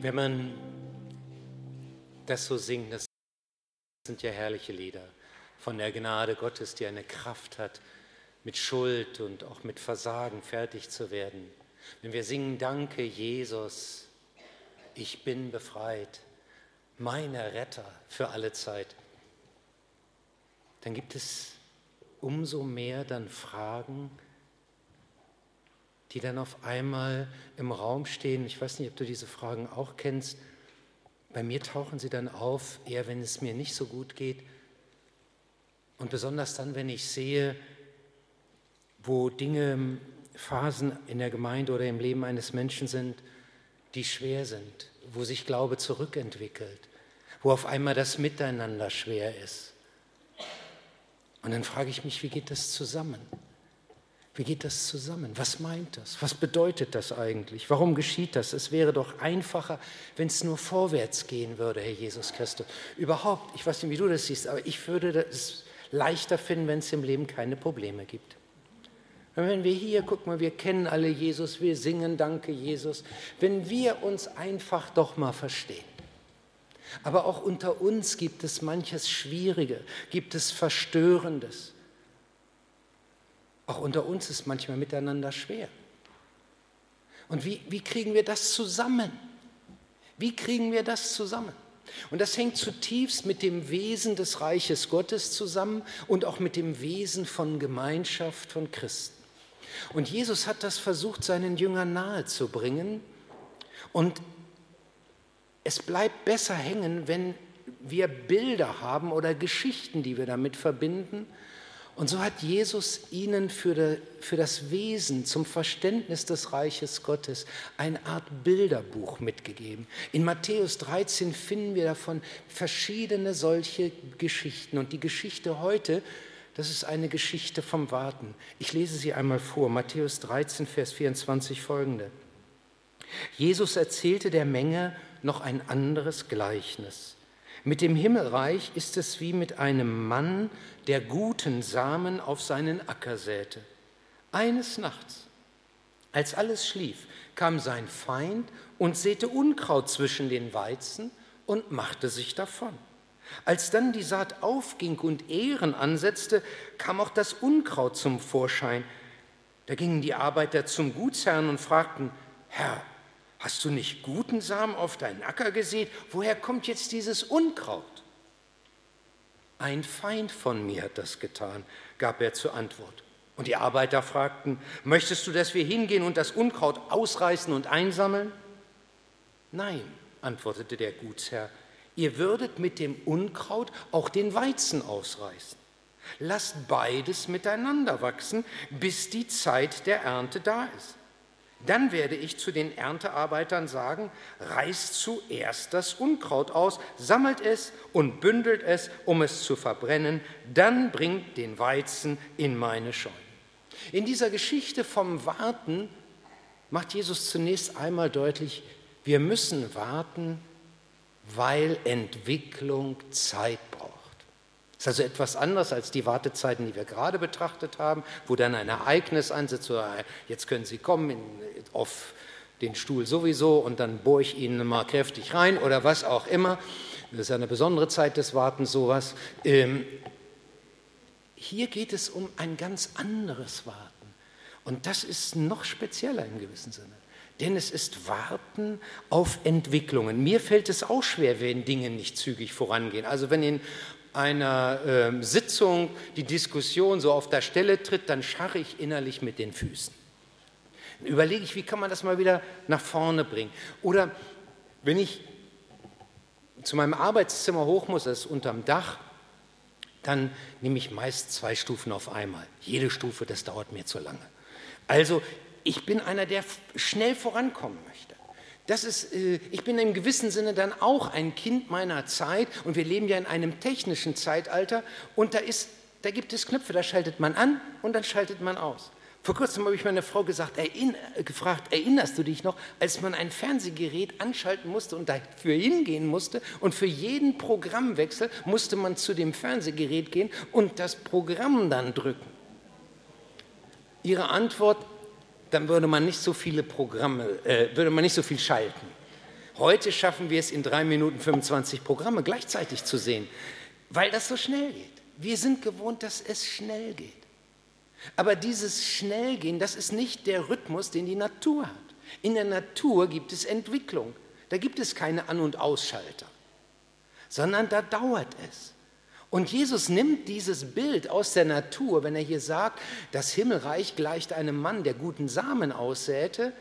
Wenn man das so singt, das sind ja herrliche Lieder von der Gnade Gottes, die eine Kraft hat, mit Schuld und auch mit Versagen fertig zu werden. Wenn wir singen, danke Jesus, ich bin befreit, meiner Retter für alle Zeit, dann gibt es umso mehr dann Fragen, die dann auf einmal im Raum stehen. Ich weiß nicht, ob du diese Fragen auch kennst. Bei mir tauchen sie dann auf, eher wenn es mir nicht so gut geht. Und besonders dann, wenn ich sehe, wo Dinge, Phasen in der Gemeinde oder im Leben eines Menschen sind, die schwer sind, wo sich Glaube zurückentwickelt, wo auf einmal das Miteinander schwer ist. Und dann frage ich mich, wie geht das zusammen? Wie geht das zusammen? Was meint das? Was bedeutet das eigentlich? Warum geschieht das? Es wäre doch einfacher, wenn es nur vorwärts gehen würde, Herr Jesus Christus. Überhaupt, ich weiß nicht, wie du das siehst, aber ich würde es leichter finden, wenn es im Leben keine Probleme gibt. wenn wir hier, guck mal, wir kennen alle Jesus, wir singen Danke Jesus, wenn wir uns einfach doch mal verstehen. Aber auch unter uns gibt es manches Schwierige, gibt es Verstörendes. Auch unter uns ist manchmal miteinander schwer. Und wie, wie kriegen wir das zusammen? Wie kriegen wir das zusammen? Und das hängt zutiefst mit dem Wesen des Reiches Gottes zusammen und auch mit dem Wesen von Gemeinschaft von Christen. Und Jesus hat das versucht, seinen Jüngern nahezubringen. Und es bleibt besser hängen, wenn wir Bilder haben oder Geschichten, die wir damit verbinden, und so hat Jesus ihnen für, das Wesen, zum Verständnis des Reiches Gottes eine Art Bilderbuch mitgegeben. In Matthäus 13 finden wir davon verschiedene solche Geschichten. Und die Geschichte heute, das ist eine Geschichte vom Warten. Ich lese sie einmal vor. Matthäus 13, Vers 24 folgende. Jesus erzählte der Menge noch ein anderes Gleichnis. Mit dem Himmelreich ist es wie mit einem Mann, der guten Samen auf seinen Acker säte. Eines Nachts, als alles schlief, kam sein Feind und säte Unkraut zwischen den Weizen und machte sich davon. Als dann die Saat aufging und Ehren ansetzte, kam auch das Unkraut zum Vorschein. Da gingen die Arbeiter zum Gutsherrn und fragten, Herr, hast du nicht guten Samen auf deinen Acker gesät? Woher kommt jetzt dieses Unkraut? Ein Feind von mir hat das getan, gab er zur Antwort. Und die Arbeiter fragten, möchtest du, dass wir hingehen und das Unkraut ausreißen und einsammeln? Nein, antwortete der Gutsherr, ihr würdet mit dem Unkraut auch den Weizen ausreißen. Lasst beides miteinander wachsen, bis die Zeit der Ernte da ist. Dann werde ich zu den Erntearbeitern sagen, reißt zuerst das Unkraut aus, sammelt es und bündelt es, um es zu verbrennen, dann bringt den Weizen in meine Scheunen. In dieser Geschichte vom Warten macht Jesus zunächst einmal deutlich, wir müssen warten, weil Entwicklung Zeit braucht. Das ist also etwas anderes als die Wartezeiten, die wir gerade betrachtet haben, wo dann ein Ereignis ansetzt, so, jetzt können Sie kommen in, auf den Stuhl sowieso und dann bohre ich Ihnen mal kräftig rein oder was auch immer. Das ist eine besondere Zeit des Wartens, sowas. Ähm, hier geht es um ein ganz anderes Warten. Und das ist noch spezieller im gewissen Sinne. Denn es ist Warten auf Entwicklungen. Mir fällt es auch schwer, wenn Dinge nicht zügig vorangehen. Also wenn in einer äh, Sitzung die Diskussion so auf der Stelle tritt, dann scharre ich innerlich mit den Füßen. Dann überlege ich, wie kann man das mal wieder nach vorne bringen. Oder wenn ich zu meinem Arbeitszimmer hoch muss, das ist unterm Dach, dann nehme ich meist zwei Stufen auf einmal. Jede Stufe, das dauert mir zu lange. Also ich bin einer, der schnell vorankommen möchte. Das ist, äh, ich bin im gewissen Sinne dann auch ein Kind meiner Zeit und wir leben ja in einem technischen Zeitalter und da, ist, da gibt es Knöpfe, da schaltet man an und dann schaltet man aus. Vor kurzem habe ich meine Frau gesagt, erinn, gefragt, erinnerst du dich noch, als man ein Fernsehgerät anschalten musste und dafür hingehen musste und für jeden Programmwechsel musste man zu dem Fernsehgerät gehen und das Programm dann drücken. Ihre Antwort, dann würde man nicht so viele Programme, äh, würde man nicht so viel schalten. Heute schaffen wir es in drei Minuten 25 Programme gleichzeitig zu sehen, weil das so schnell geht. Wir sind gewohnt, dass es schnell geht. Aber dieses Schnellgehen, das ist nicht der Rhythmus, den die Natur hat. In der Natur gibt es Entwicklung. Da gibt es keine An- und Ausschalter, sondern da dauert es. Und Jesus nimmt dieses Bild aus der Natur, wenn er hier sagt, das Himmelreich gleicht einem Mann, der guten Samen aussäte,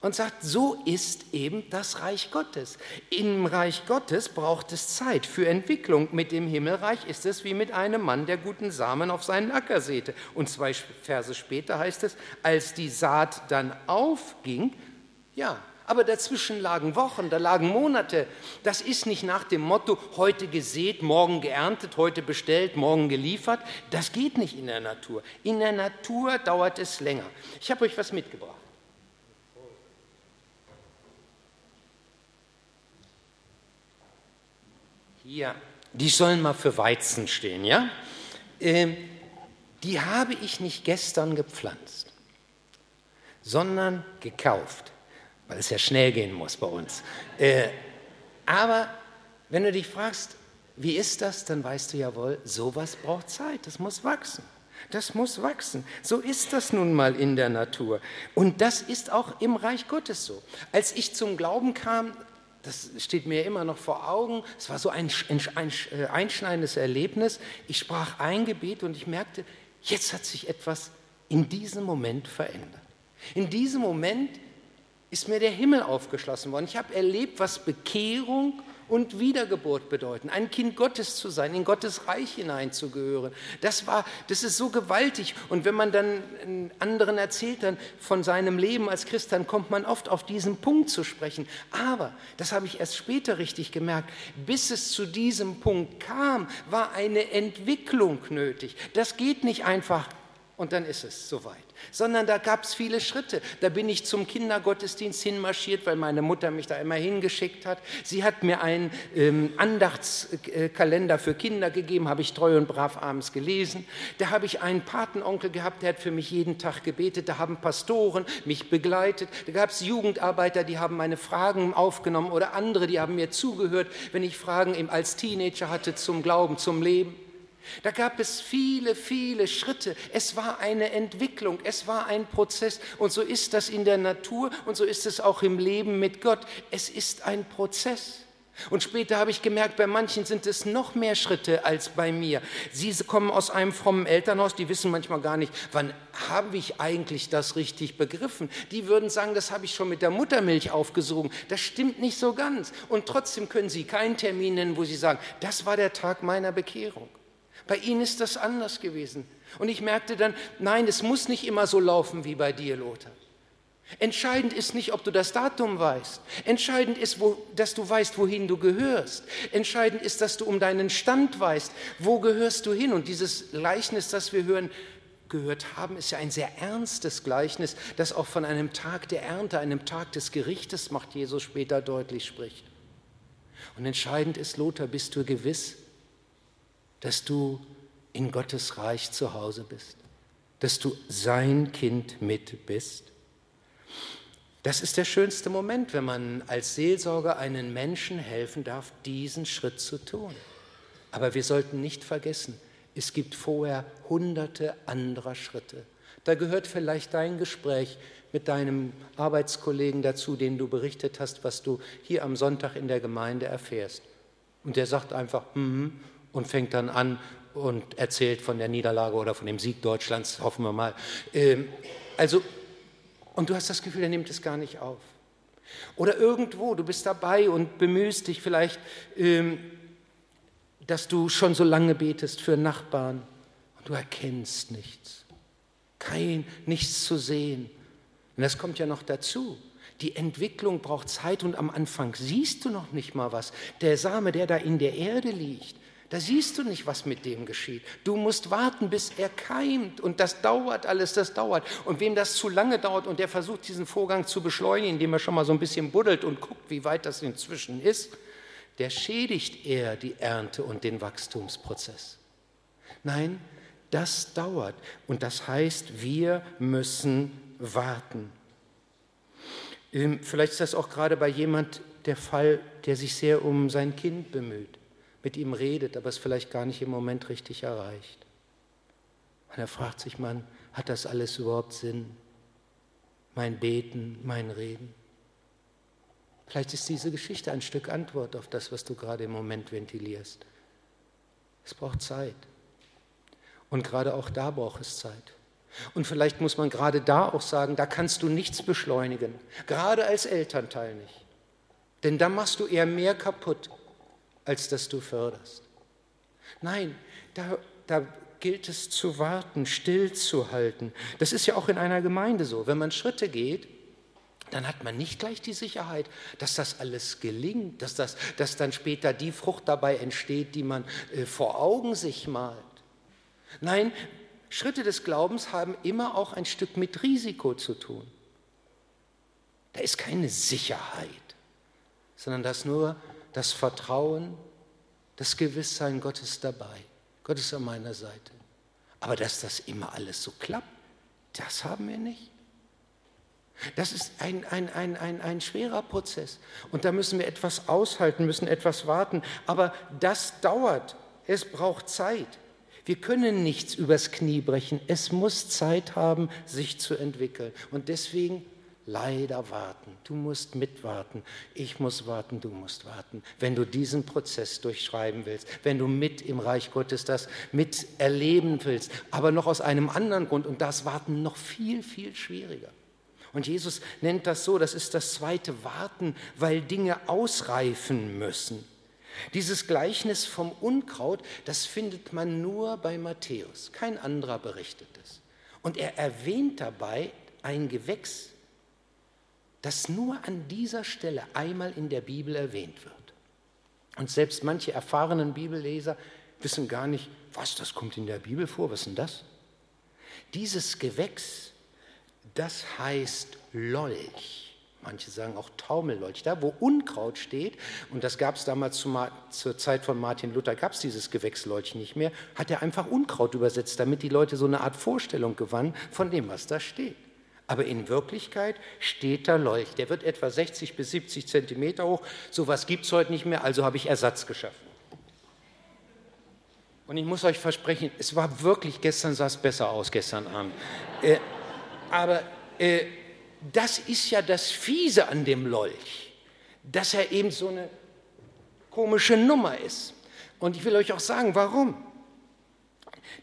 und sagt, so ist eben das Reich Gottes. Im Reich Gottes braucht es Zeit für Entwicklung. Mit dem Himmelreich ist es wie mit einem Mann, der guten Samen auf seinen Acker säte. Und zwei Verse später heißt es, als die Saat dann aufging, ja, aber dazwischen lagen Wochen, da lagen Monate. Das ist nicht nach dem Motto, heute gesät, morgen geerntet, heute bestellt, morgen geliefert. Das geht nicht in der Natur. In der Natur dauert es länger. Ich habe euch was mitgebracht. Hier, die sollen mal für Weizen stehen, ja? Ähm, die habe ich nicht gestern gepflanzt, sondern gekauft, weil es ja schnell gehen muss bei uns. Äh, aber wenn du dich fragst, wie ist das, dann weißt du jawohl, sowas braucht Zeit, das muss wachsen. Das muss wachsen. So ist das nun mal in der Natur. Und das ist auch im Reich Gottes so. Als ich zum Glauben kam, das steht mir immer noch vor Augen. Es war so ein, ein, äh, einschneidendes Erlebnis. Ich sprach ein Gebet und ich merkte, jetzt hat sich etwas in diesem Moment verändert. In diesem Moment ist mir der Himmel aufgeschlossen worden. Ich habe erlebt, was Bekehrung und Wiedergeburt bedeuten, ein Kind Gottes zu sein, in Gottes Reich hineinzugehören. Das war, das ist so gewaltig. Und wenn man dann anderen erzählt dann von seinem Leben als Christ, dann kommt man oft auf diesen Punkt zu sprechen. Aber, das habe ich erst später richtig gemerkt, bis es zu diesem Punkt kam, war eine Entwicklung nötig. Das geht nicht einfach und dann ist es soweit. Sondern da gab es viele Schritte. Da bin ich zum Kindergottesdienst hinmarschiert, weil meine Mutter mich da immer hingeschickt hat. Sie hat mir einen ähm, Andachtskalender für Kinder gegeben, habe ich treu und brav abends gelesen. Da habe ich einen Patenonkel gehabt, der hat für mich jeden Tag gebetet. Da haben Pastoren mich begleitet. Da gab es Jugendarbeiter, die haben meine Fragen aufgenommen oder andere, die haben mir zugehört, wenn ich Fragen als Teenager hatte zum Glauben, zum Leben. Da gab es viele, viele Schritte. Es war eine Entwicklung, es war ein Prozess. Und so ist das in der Natur und so ist es auch im Leben mit Gott. Es ist ein Prozess. Und später habe ich gemerkt, bei manchen sind es noch mehr Schritte als bei mir. Sie kommen aus einem frommen Elternhaus, die wissen manchmal gar nicht, wann habe ich eigentlich das richtig begriffen. Die würden sagen, das habe ich schon mit der Muttermilch aufgesogen. Das stimmt nicht so ganz. Und trotzdem können sie keinen Termin nennen, wo sie sagen, das war der Tag meiner Bekehrung. Bei ihnen ist das anders gewesen. Und ich merkte dann, nein, es muss nicht immer so laufen wie bei dir, Lothar. Entscheidend ist nicht, ob du das Datum weißt. Entscheidend ist, wo, dass du weißt, wohin du gehörst. Entscheidend ist, dass du um deinen Stand weißt. Wo gehörst du hin? Und dieses Gleichnis, das wir hören, gehört haben, ist ja ein sehr ernstes Gleichnis, das auch von einem Tag der Ernte, einem Tag des Gerichtes, macht Jesus später deutlich spricht. Und entscheidend ist, Lothar, bist du gewiss, dass du in Gottes Reich zu Hause bist, dass du sein Kind mit bist. Das ist der schönste Moment, wenn man als Seelsorger einen Menschen helfen darf, diesen Schritt zu tun. Aber wir sollten nicht vergessen, es gibt vorher hunderte anderer Schritte. Da gehört vielleicht dein Gespräch mit deinem Arbeitskollegen dazu, den du berichtet hast, was du hier am Sonntag in der Gemeinde erfährst. Und der sagt einfach, mm und fängt dann an und erzählt von der Niederlage oder von dem Sieg Deutschlands, hoffen wir mal. Ähm, also, und du hast das Gefühl, er nimmt es gar nicht auf. Oder irgendwo, du bist dabei und bemühst dich vielleicht, ähm, dass du schon so lange betest für Nachbarn und du erkennst nichts. Kein, nichts zu sehen. Und das kommt ja noch dazu. Die Entwicklung braucht Zeit und am Anfang siehst du noch nicht mal was. Der Same, der da in der Erde liegt, da siehst du nicht, was mit dem geschieht. Du musst warten, bis er keimt. Und das dauert alles, das dauert. Und wem das zu lange dauert und der versucht, diesen Vorgang zu beschleunigen, indem er schon mal so ein bisschen buddelt und guckt, wie weit das inzwischen ist, der schädigt eher die Ernte und den Wachstumsprozess. Nein, das dauert. Und das heißt, wir müssen warten. Ähm, vielleicht ist das auch gerade bei jemand der Fall, der sich sehr um sein Kind bemüht, mit ihm redet, aber es vielleicht gar nicht im Moment richtig erreicht. Und er fragt sich, man, hat das alles überhaupt Sinn? Mein Beten, mein Reden? Vielleicht ist diese Geschichte ein Stück Antwort auf das, was du gerade im Moment ventilierst. Es braucht Zeit. Und gerade auch da braucht es Zeit. Und vielleicht muss man gerade da auch sagen, da kannst du nichts beschleunigen, gerade als Elternteil nicht. Denn da machst du eher mehr kaputt, als dass du förderst. Nein, da, da gilt es zu warten, stillzuhalten. Das ist ja auch in einer Gemeinde so. Wenn man Schritte geht, dann hat man nicht gleich die Sicherheit, dass das alles gelingt, dass, das, dass dann später die Frucht dabei entsteht, die man äh, vor Augen sich malt. Nein, Schritte des Glaubens haben immer auch ein Stück mit Risiko zu tun. Da ist keine Sicherheit, sondern das nur das Vertrauen, das Gewisssein, Gott ist dabei, Gott ist an meiner Seite. Aber dass das immer alles so klappt, das haben wir nicht. Das ist ein, ein, ein, ein, ein schwerer Prozess. Und da müssen wir etwas aushalten, müssen etwas warten. Aber das dauert. Es braucht Zeit. Wir können nichts übers Knie brechen. Es muss Zeit haben, sich zu entwickeln. Und deswegen leider warten. Du musst mitwarten. Ich muss warten, du musst warten. Wenn du diesen Prozess durchschreiben willst, wenn du mit im Reich Gottes das miterleben willst, aber noch aus einem anderen Grund und das Warten noch viel, viel schwieriger. Und Jesus nennt das so, das ist das zweite Warten, weil Dinge ausreifen müssen. Dieses Gleichnis vom Unkraut, das findet man nur bei Matthäus. Kein anderer berichtet es. Und er erwähnt dabei ein Gewächs, das nur an dieser Stelle einmal in der Bibel erwähnt wird. Und selbst manche erfahrenen Bibelleser wissen gar nicht, was, das kommt in der Bibel vor, was ist denn das? Dieses Gewächs, das heißt Lolch. Manche sagen auch Taumellolch. Da, wo Unkraut steht, und das gab es damals zu, zur Zeit von Martin Luther, gab es dieses Gewächslolch nicht mehr, hat er einfach Unkraut übersetzt, damit die Leute so eine Art Vorstellung gewannen von dem, was da steht. Aber in Wirklichkeit steht da Lolch. Der wird etwa 60 bis 70 Zentimeter hoch. So was gibt es heute nicht mehr, also habe ich Ersatz geschaffen. Und ich muss euch versprechen, es war wirklich, gestern sah es besser aus, gestern Abend. Äh, aber äh, das ist ja das Fiese an dem Lolch, dass er eben so eine komische Nummer ist. Und ich will euch auch sagen, warum.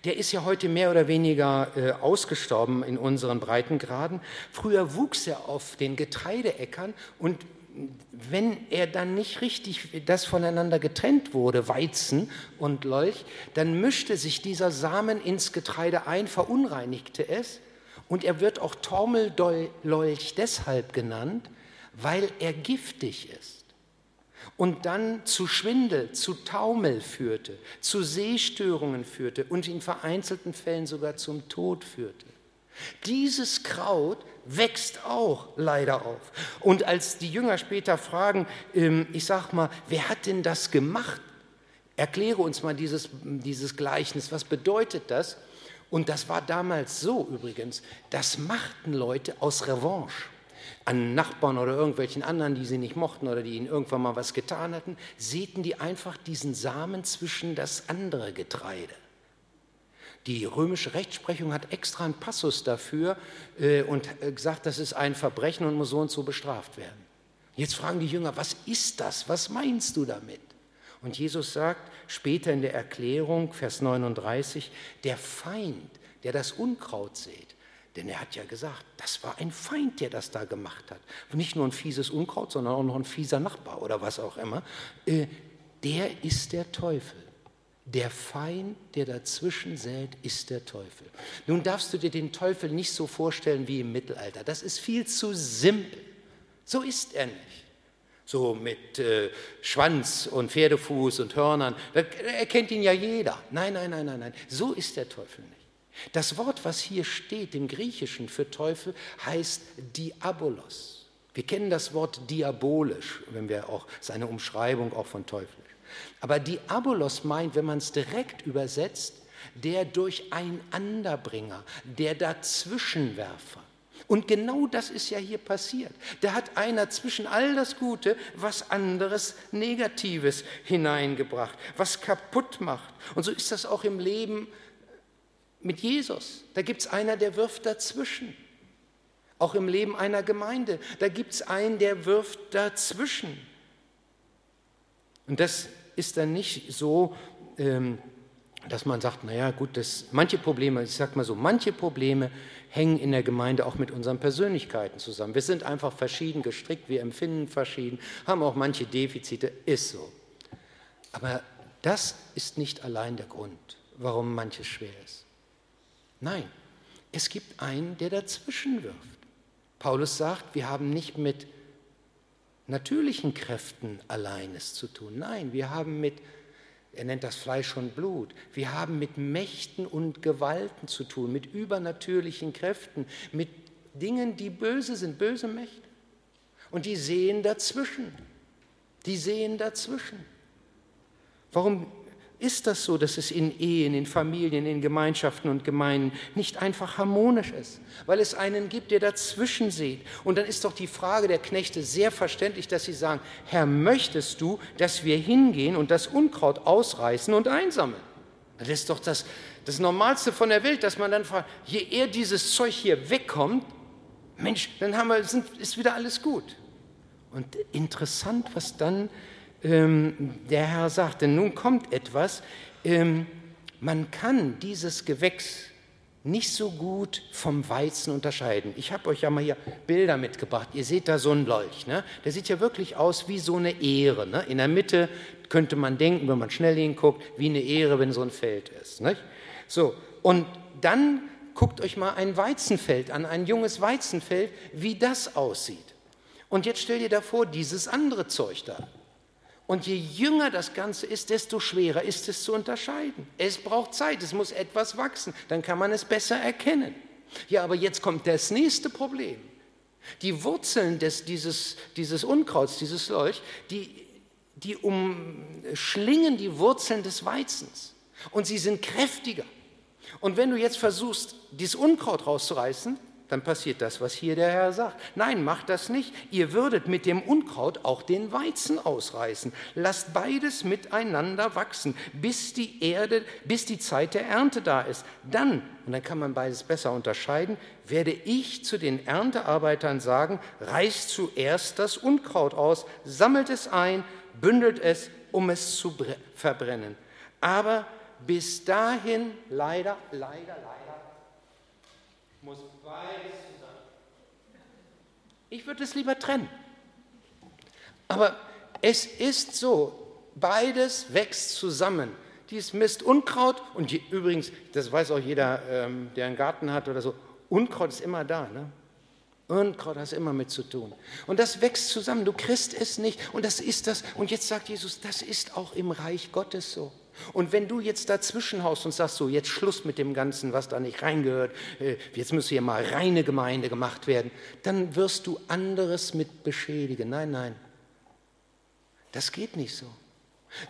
Der ist ja heute mehr oder weniger äh, ausgestorben in unseren Breitengraden. Früher wuchs er auf den Getreideäckern und wenn er dann nicht richtig das voneinander getrennt wurde, Weizen und Lolch, dann mischte sich dieser Samen ins Getreide ein, verunreinigte es und er wird auch Tormeldolch deshalb genannt, weil er giftig ist und dann zu Schwindel, zu Taumel führte, zu Sehstörungen führte und in vereinzelten Fällen sogar zum Tod führte. Dieses Kraut wächst auch leider auf. Und als die Jünger später fragen, ähm, ich sag mal, wer hat denn das gemacht? Erkläre uns mal dieses, dieses Gleichnis, was bedeutet das? Und das war damals so übrigens, das machten Leute aus Revanche an Nachbarn oder irgendwelchen anderen, die sie nicht mochten oder die ihnen irgendwann mal was getan hatten, säten die einfach diesen Samen zwischen das andere Getreide. Die römische Rechtsprechung hat extra einen Passus dafür äh, und äh, gesagt, das ist ein Verbrechen und muss so und so bestraft werden. Jetzt fragen die Jünger, was ist das? Was meinst du damit? Und Jesus sagt später in der Erklärung, Vers 39, der Feind, der das Unkraut sät, denn er hat ja gesagt, das war ein Feind, der das da gemacht hat. nicht nur ein fieses Unkraut, sondern auch noch ein fieser Nachbar oder was auch immer. Äh, der ist der Teufel. Der Feind, der dazwischen sät, ist der Teufel. Nun darfst du dir den Teufel nicht so vorstellen wie im Mittelalter. Das ist viel zu simpel. So ist er nicht so mit äh, Schwanz und Pferdefuß und Hörnern. Da erkennt ihn ja jeder. Nein, nein, nein, nein, nein. So ist der Teufel nicht. Das Wort, was hier steht im Griechischen für Teufel, heißt Diabolos. Wir kennen das Wort diabolisch, wenn wir auch seine Umschreibung auch von teuflisch. Aber Diabolos meint, wenn man es direkt übersetzt, der Durcheinanderbringer, der Dazwischenwerfer. Und genau das ist ja hier passiert. Da hat einer zwischen all das Gute was anderes Negatives hineingebracht, was kaputt macht. Und so ist das auch im Leben mit Jesus. Da gibt es einer, der wirft dazwischen. Auch im Leben einer Gemeinde. Da gibt es einen, der wirft dazwischen. Und das ist dann nicht so, ähm, dass man sagt, naja gut, das, manche Probleme, ich sage mal so, manche Probleme hängen in der Gemeinde auch mit unseren Persönlichkeiten zusammen. Wir sind einfach verschieden gestrickt, wir empfinden verschieden, haben auch manche Defizite, ist so. Aber das ist nicht allein der Grund, warum manches schwer ist. Nein, es gibt einen, der dazwischen wirft. Paulus sagt, wir haben nicht mit natürlichen Kräften alleines zu tun. Nein, wir haben mit er nennt das Fleisch und Blut. Wir haben mit Mächten und Gewalten zu tun, mit übernatürlichen Kräften, mit Dingen, die böse sind, böse Mächte. Und die sehen dazwischen. Die sehen dazwischen. Warum ist das so, dass es in Ehen, in Familien, in Gemeinschaften und Gemeinden nicht einfach harmonisch ist, weil es einen gibt, der dazwischen sieht. Und dann ist doch die Frage der Knechte sehr verständlich, dass sie sagen, Herr, möchtest du, dass wir hingehen und das Unkraut ausreißen und einsammeln? Das ist doch das, das Normalste von der Welt, dass man dann fragt, je eher dieses Zeug hier wegkommt, Mensch, dann haben wir, sind, ist wieder alles gut. Und interessant, was dann ähm, der Herr sagt, denn nun kommt etwas, ähm, man kann dieses Gewächs nicht so gut vom Weizen unterscheiden. Ich habe euch ja mal hier Bilder mitgebracht. Ihr seht da so einen Lolch. Ne? Der sieht ja wirklich aus wie so eine Ehre. Ne? In der Mitte könnte man denken, wenn man schnell hinguckt, wie eine Ehre, wenn so ein Feld ist. Nicht? So, und dann guckt euch mal ein Weizenfeld an, ein junges Weizenfeld, wie das aussieht. Und jetzt stell dir da vor, dieses andere Zeug da. Und je jünger das Ganze ist, desto schwerer ist es zu unterscheiden. Es braucht Zeit, es muss etwas wachsen, dann kann man es besser erkennen. Ja, aber jetzt kommt das nächste Problem. Die Wurzeln des, dieses, dieses Unkrauts, dieses Lolch, die, die umschlingen die Wurzeln des Weizens und sie sind kräftiger. Und wenn du jetzt versuchst, dieses Unkraut rauszureißen, dann passiert das, was hier der Herr sagt. Nein, macht das nicht. Ihr würdet mit dem Unkraut auch den Weizen ausreißen. Lasst beides miteinander wachsen, bis die Erde, bis die Zeit der Ernte da ist. Dann, und dann kann man beides besser unterscheiden, werde ich zu den Erntearbeitern sagen, reißt zuerst das Unkraut aus, sammelt es ein, bündelt es, um es zu verbrennen. Aber bis dahin, leider, leider, leider, muss beides zusammen. Ich würde es lieber trennen. Aber es ist so, beides wächst zusammen. Dies Mist Unkraut und die, übrigens, das weiß auch jeder, ähm, der einen Garten hat oder so, Unkraut ist immer da. Ne? Unkraut hat immer mit zu tun. Und das wächst zusammen. Du kriegst es nicht. Und das ist das. Und jetzt sagt Jesus, das ist auch im Reich Gottes so. Und wenn du jetzt dazwischen haust und sagst, so jetzt Schluss mit dem Ganzen, was da nicht reingehört, äh, jetzt müsste hier mal reine Gemeinde gemacht werden, dann wirst du anderes mit beschädigen. Nein, nein, das geht nicht so.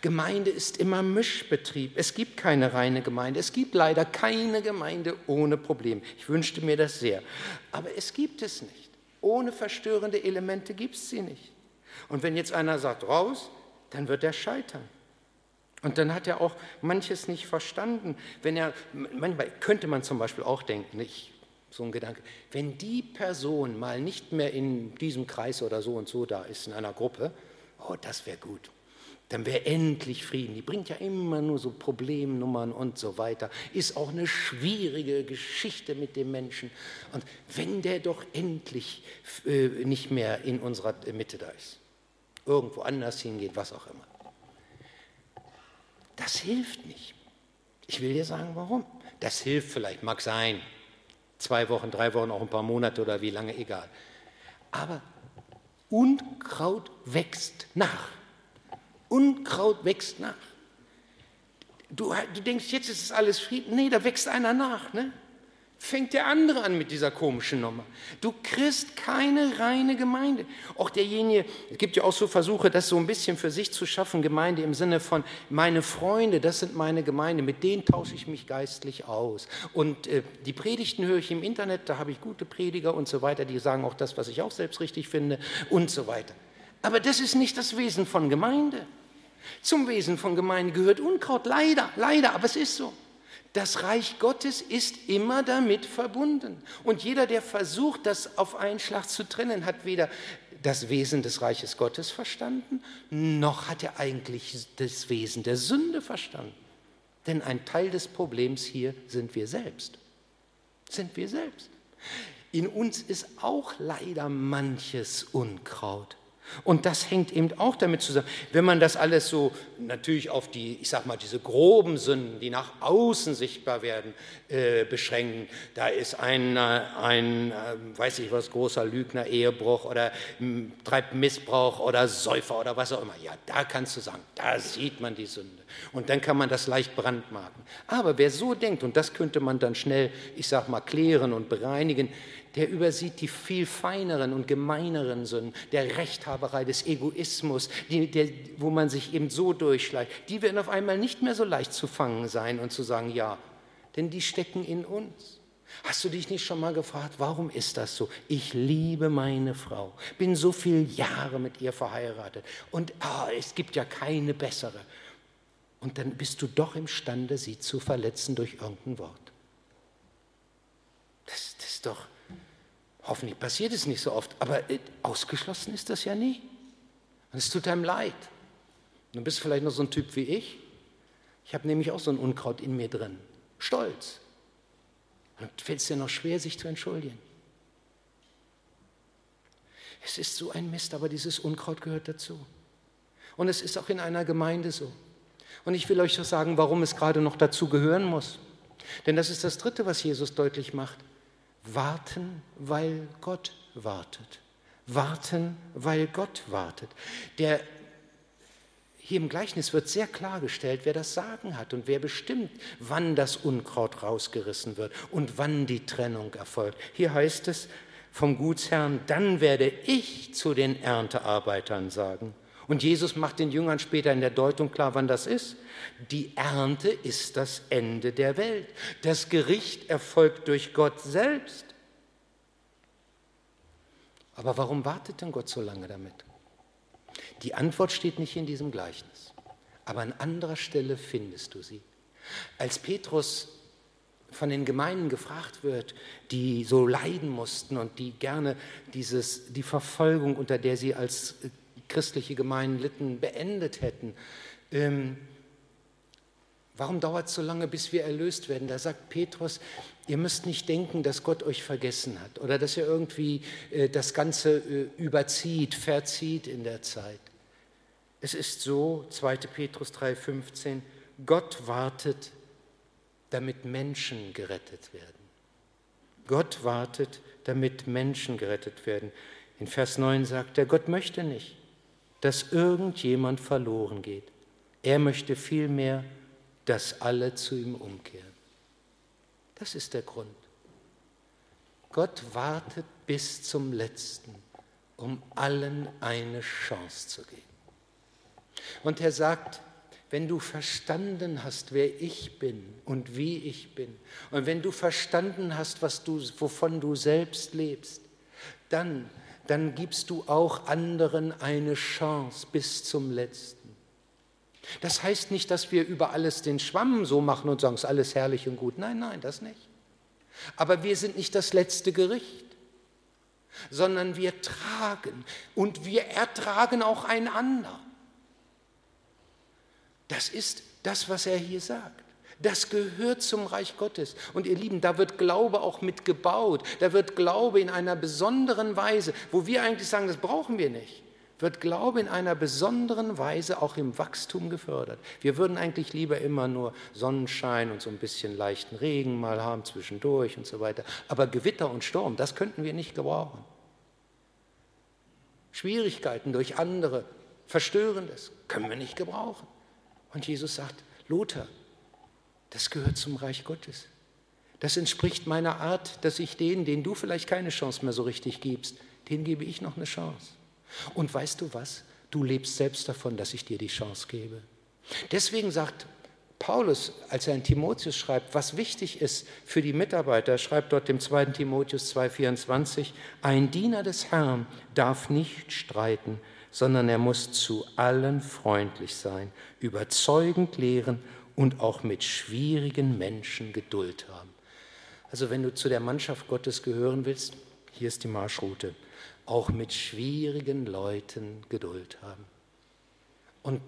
Gemeinde ist immer Mischbetrieb. Es gibt keine reine Gemeinde. Es gibt leider keine Gemeinde ohne Problem. Ich wünschte mir das sehr. Aber es gibt es nicht. Ohne verstörende Elemente gibt es sie nicht. Und wenn jetzt einer sagt, raus, dann wird er scheitern. Und dann hat er auch manches nicht verstanden. Wenn er, manchmal könnte man zum Beispiel auch denken, ich, so ein Gedanke, wenn die Person mal nicht mehr in diesem Kreis oder so und so da ist, in einer Gruppe, oh, das wäre gut. Dann wäre endlich Frieden. Die bringt ja immer nur so Problemnummern und so weiter. Ist auch eine schwierige Geschichte mit dem Menschen. Und wenn der doch endlich äh, nicht mehr in unserer Mitte da ist, irgendwo anders hingeht, was auch immer. Das hilft nicht. Ich will dir sagen, warum. Das hilft vielleicht, mag sein. Zwei Wochen, drei Wochen, auch ein paar Monate oder wie lange, egal. Aber Unkraut wächst nach. Unkraut wächst nach. Du, du denkst, jetzt ist es alles Frieden. Nee, da wächst einer nach. Ne? Fängt der andere an mit dieser komischen Nummer. Du kriegst keine reine Gemeinde. Auch derjenige, es gibt ja auch so Versuche, das so ein bisschen für sich zu schaffen, Gemeinde im Sinne von, meine Freunde, das sind meine Gemeinde, mit denen tausche ich mich geistlich aus. Und äh, die Predigten höre ich im Internet, da habe ich gute Prediger und so weiter, die sagen auch das, was ich auch selbst richtig finde und so weiter. Aber das ist nicht das Wesen von Gemeinde. Zum Wesen von Gemeinde gehört Unkraut, leider, leider, aber es ist so. Das Reich Gottes ist immer damit verbunden. Und jeder, der versucht, das auf einen Schlag zu trennen, hat weder das Wesen des Reiches Gottes verstanden, noch hat er eigentlich das Wesen der Sünde verstanden. Denn ein Teil des Problems hier sind wir selbst. Sind wir selbst. In uns ist auch leider manches Unkraut. Und das hängt eben auch damit zusammen. Wenn man das alles so natürlich auf die, ich sag mal, diese groben Sünden, die nach außen sichtbar werden, äh, beschränken, da ist ein, äh, ein äh, weiß ich was, großer Lügner, Ehebruch oder m, treibt Missbrauch oder Säufer oder was auch immer. Ja, da kannst du sagen, da sieht man die Sünde. Und dann kann man das leicht brandmarken. Aber wer so denkt, und das könnte man dann schnell, ich sag mal, klären und bereinigen, der übersieht die viel feineren und gemeineren Sünden, der Rechthaberei, des Egoismus, die, der, wo man sich eben so durchschleicht. Die werden auf einmal nicht mehr so leicht zu fangen sein und zu sagen, ja, denn die stecken in uns. Hast du dich nicht schon mal gefragt, warum ist das so? Ich liebe meine Frau, bin so viele Jahre mit ihr verheiratet und ah, es gibt ja keine bessere. Und dann bist du doch imstande, sie zu verletzen durch irgendein Wort. Das, das ist doch, Hoffentlich passiert es nicht so oft, aber äh, ausgeschlossen ist das ja nie. Und es tut einem leid. Du bist vielleicht noch so ein Typ wie ich. Ich habe nämlich auch so ein Unkraut in mir drin. Stolz. Und fällt es dir noch schwer, sich zu entschuldigen. Es ist so ein Mist, aber dieses Unkraut gehört dazu. Und es ist auch in einer Gemeinde so. Und ich will euch auch sagen, warum es gerade noch dazu gehören muss. Denn das ist das Dritte, was Jesus deutlich macht. Warten, weil Gott wartet. Warten, weil Gott wartet. Der, hier im Gleichnis wird sehr klargestellt, wer das Sagen hat und wer bestimmt, wann das Unkraut rausgerissen wird und wann die Trennung erfolgt. Hier heißt es vom Gutsherrn, dann werde ich zu den Erntearbeitern sagen. Und Jesus macht den Jüngern später in der Deutung klar, wann das ist. Die Ernte ist das Ende der Welt. Das Gericht erfolgt durch Gott selbst. Aber warum wartet denn Gott so lange damit? Die Antwort steht nicht in diesem Gleichnis, aber an anderer Stelle findest du sie. Als Petrus von den Gemeinden gefragt wird, die so leiden mussten und die gerne dieses, die Verfolgung, unter der sie als christliche Gemeinden litten, beendet hätten. Ähm, warum dauert es so lange, bis wir erlöst werden? Da sagt Petrus, ihr müsst nicht denken, dass Gott euch vergessen hat oder dass er irgendwie äh, das Ganze äh, überzieht, verzieht in der Zeit. Es ist so, 2. Petrus 3,15, Gott wartet, damit Menschen gerettet werden. Gott wartet, damit Menschen gerettet werden. In Vers 9 sagt er, Gott möchte nicht, dass irgendjemand verloren geht. Er möchte vielmehr, dass alle zu ihm umkehren. Das ist der Grund. Gott wartet bis zum letzten, um allen eine Chance zu geben. Und er sagt, wenn du verstanden hast, wer ich bin und wie ich bin, und wenn du verstanden hast, was du, wovon du selbst lebst, dann dann gibst du auch anderen eine Chance bis zum letzten. Das heißt nicht, dass wir über alles den Schwamm so machen und sagen, es ist alles herrlich und gut. Nein, nein, das nicht. Aber wir sind nicht das letzte Gericht, sondern wir tragen und wir ertragen auch einander. Das ist das, was er hier sagt. Das gehört zum Reich Gottes. Und ihr Lieben, da wird Glaube auch mitgebaut. Da wird Glaube in einer besonderen Weise, wo wir eigentlich sagen, das brauchen wir nicht, wird Glaube in einer besonderen Weise auch im Wachstum gefördert. Wir würden eigentlich lieber immer nur Sonnenschein und so ein bisschen leichten Regen mal haben zwischendurch und so weiter. Aber Gewitter und Sturm, das könnten wir nicht gebrauchen. Schwierigkeiten durch andere, Verstörendes können wir nicht gebrauchen. Und Jesus sagt, Lothar, das gehört zum Reich Gottes. Das entspricht meiner Art, dass ich denen, denen du vielleicht keine Chance mehr so richtig gibst, denen gebe ich noch eine Chance. Und weißt du was? Du lebst selbst davon, dass ich dir die Chance gebe. Deswegen sagt Paulus, als er in Timotheus schreibt, was wichtig ist für die Mitarbeiter, er schreibt dort dem 2. Timotheus 2,24, ein Diener des Herrn darf nicht streiten, sondern er muss zu allen freundlich sein, überzeugend lehren und auch mit schwierigen Menschen Geduld haben. Also wenn du zu der Mannschaft Gottes gehören willst, hier ist die Marschroute, auch mit schwierigen Leuten Geduld haben. Und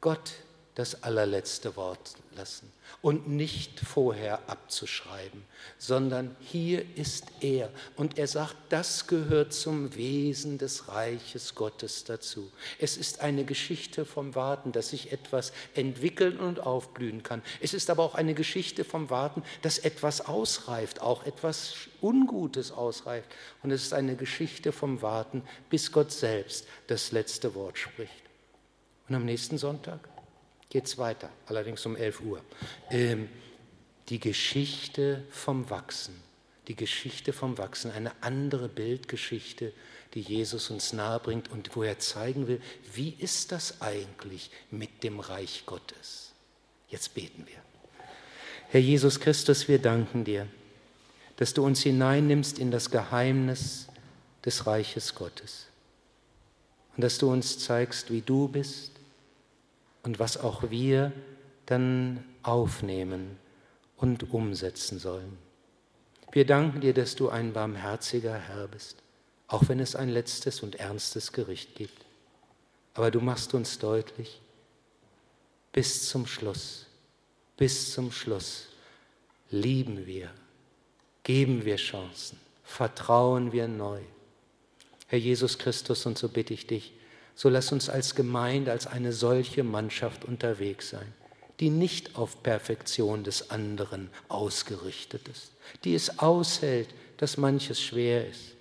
Gott das allerletzte Wort lassen und nicht vorher abzuschreiben, sondern hier ist er. Und er sagt, das gehört zum Wesen des Reiches Gottes dazu. Es ist eine Geschichte vom Warten, dass sich etwas entwickeln und aufblühen kann. Es ist aber auch eine Geschichte vom Warten, dass etwas ausreift, auch etwas Ungutes ausreift. Und es ist eine Geschichte vom Warten, bis Gott selbst das letzte Wort spricht. Und am nächsten Sonntag? Geht es weiter, allerdings um 11 Uhr. Ähm, die Geschichte vom Wachsen, die Geschichte vom Wachsen, eine andere Bildgeschichte, die Jesus uns nahebringt und wo er zeigen will, wie ist das eigentlich mit dem Reich Gottes. Jetzt beten wir. Herr Jesus Christus, wir danken dir, dass du uns hineinnimmst in das Geheimnis des Reiches Gottes und dass du uns zeigst, wie du bist, und was auch wir dann aufnehmen und umsetzen sollen. Wir danken dir, dass du ein barmherziger Herr bist, auch wenn es ein letztes und ernstes Gericht gibt. Aber du machst uns deutlich, bis zum Schluss, bis zum Schluss lieben wir, geben wir Chancen, vertrauen wir neu. Herr Jesus Christus, und so bitte ich dich, so lass uns als Gemeinde, als eine solche Mannschaft unterwegs sein, die nicht auf Perfektion des anderen ausgerichtet ist, die es aushält, dass manches schwer ist,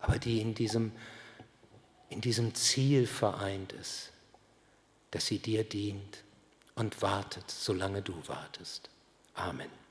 aber die in diesem, in diesem Ziel vereint ist, dass sie dir dient und wartet, solange du wartest. Amen.